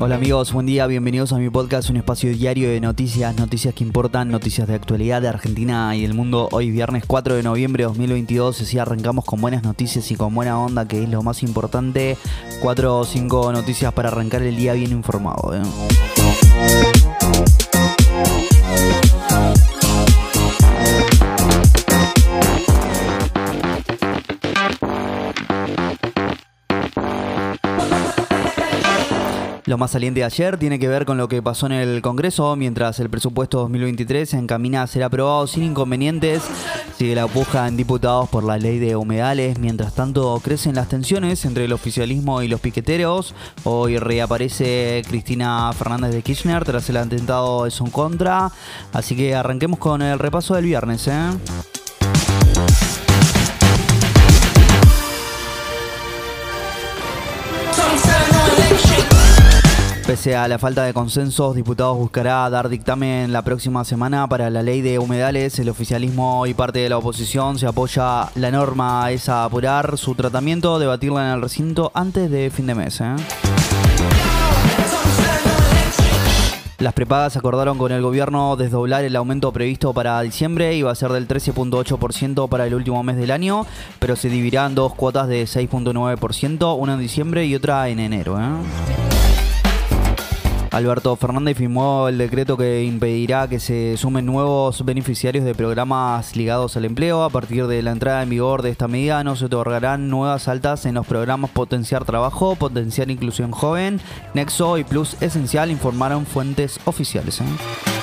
amigos? Buen día, bienvenidos a mi podcast, un espacio diario de noticias, noticias que importan, noticias de actualidad de Argentina y el mundo. Hoy viernes 4 de noviembre de 2022, así arrancamos con buenas noticias y con buena onda, que es lo más importante. Cuatro o cinco noticias para arrancar el día bien informado. ¿eh? Lo más saliente de ayer tiene que ver con lo que pasó en el Congreso, mientras el presupuesto 2023 se encamina a ser aprobado sin inconvenientes. Sigue la puja en diputados por la ley de humedales. Mientras tanto, crecen las tensiones entre el oficialismo y los piqueteros. Hoy reaparece Cristina Fernández de Kirchner tras el atentado de su contra. Así que arranquemos con el repaso del viernes. ¿eh? Pese a la falta de consensos, diputados buscará dar dictamen la próxima semana para la ley de humedales. El oficialismo y parte de la oposición se apoya la norma es apurar su tratamiento, debatirla en el recinto antes de fin de mes. ¿eh? Las prepagas acordaron con el gobierno desdoblar el aumento previsto para diciembre, iba a ser del 13.8% para el último mes del año, pero se dividirán dos cuotas de 6.9%, una en diciembre y otra en enero. ¿eh? Alberto Fernández firmó el decreto que impedirá que se sumen nuevos beneficiarios de programas ligados al empleo. A partir de la entrada en vigor de esta medida no se otorgarán nuevas altas en los programas Potenciar Trabajo, Potenciar Inclusión Joven, Nexo y Plus Esencial, informaron fuentes oficiales. ¿eh?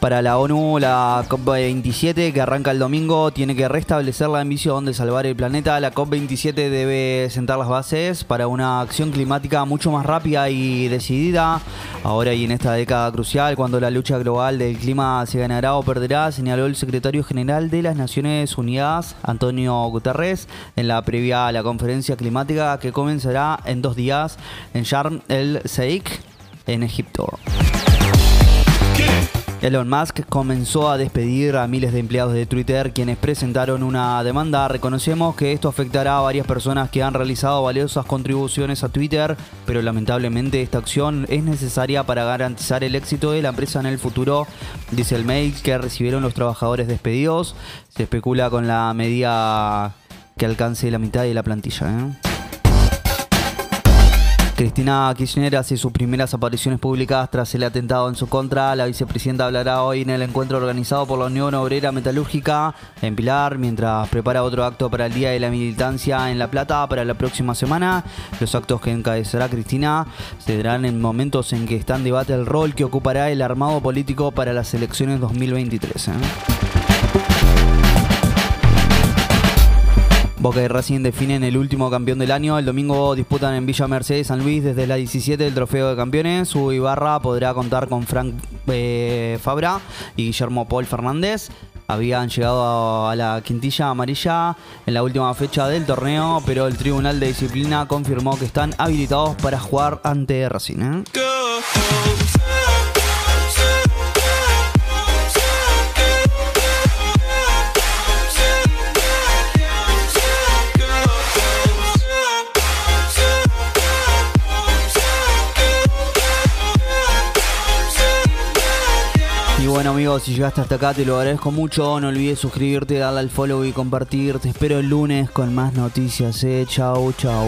Para la ONU, la COP27 que arranca el domingo tiene que restablecer la ambición de salvar el planeta. La COP27 debe sentar las bases para una acción climática mucho más rápida y decidida. Ahora y en esta década crucial, cuando la lucha global del clima se ganará o perderá, señaló el secretario general de las Naciones Unidas, Antonio Guterres, en la previa a la conferencia climática que comenzará en dos días en Sharm el Sheikh, en Egipto. Elon Musk comenzó a despedir a miles de empleados de Twitter quienes presentaron una demanda. Reconocemos que esto afectará a varias personas que han realizado valiosas contribuciones a Twitter, pero lamentablemente esta acción es necesaria para garantizar el éxito de la empresa en el futuro, dice el mail que recibieron los trabajadores despedidos. Se especula con la medida que alcance la mitad de la plantilla. ¿eh? Cristina Kirchner hace sus primeras apariciones públicas tras el atentado en su contra. La vicepresidenta hablará hoy en el encuentro organizado por la Unión Obrera Metalúrgica en Pilar, mientras prepara otro acto para el Día de la Militancia en La Plata para la próxima semana. Los actos que encabezará Cristina se darán en momentos en que está en debate el rol que ocupará el armado político para las elecciones 2023. Boca y Racing definen el último campeón del año. El domingo disputan en Villa Mercedes San Luis desde la 17 del Trofeo de Campeones. Su Ibarra podrá contar con Frank eh, Fabra y Guillermo Paul Fernández. Habían llegado a la quintilla amarilla en la última fecha del torneo, pero el Tribunal de Disciplina confirmó que están habilitados para jugar ante Racing. ¿eh? Bueno amigos, si llegaste hasta acá te lo agradezco mucho. No olvides suscribirte, darle al follow y compartir. Te espero el lunes con más noticias. Eh. Chau, chau.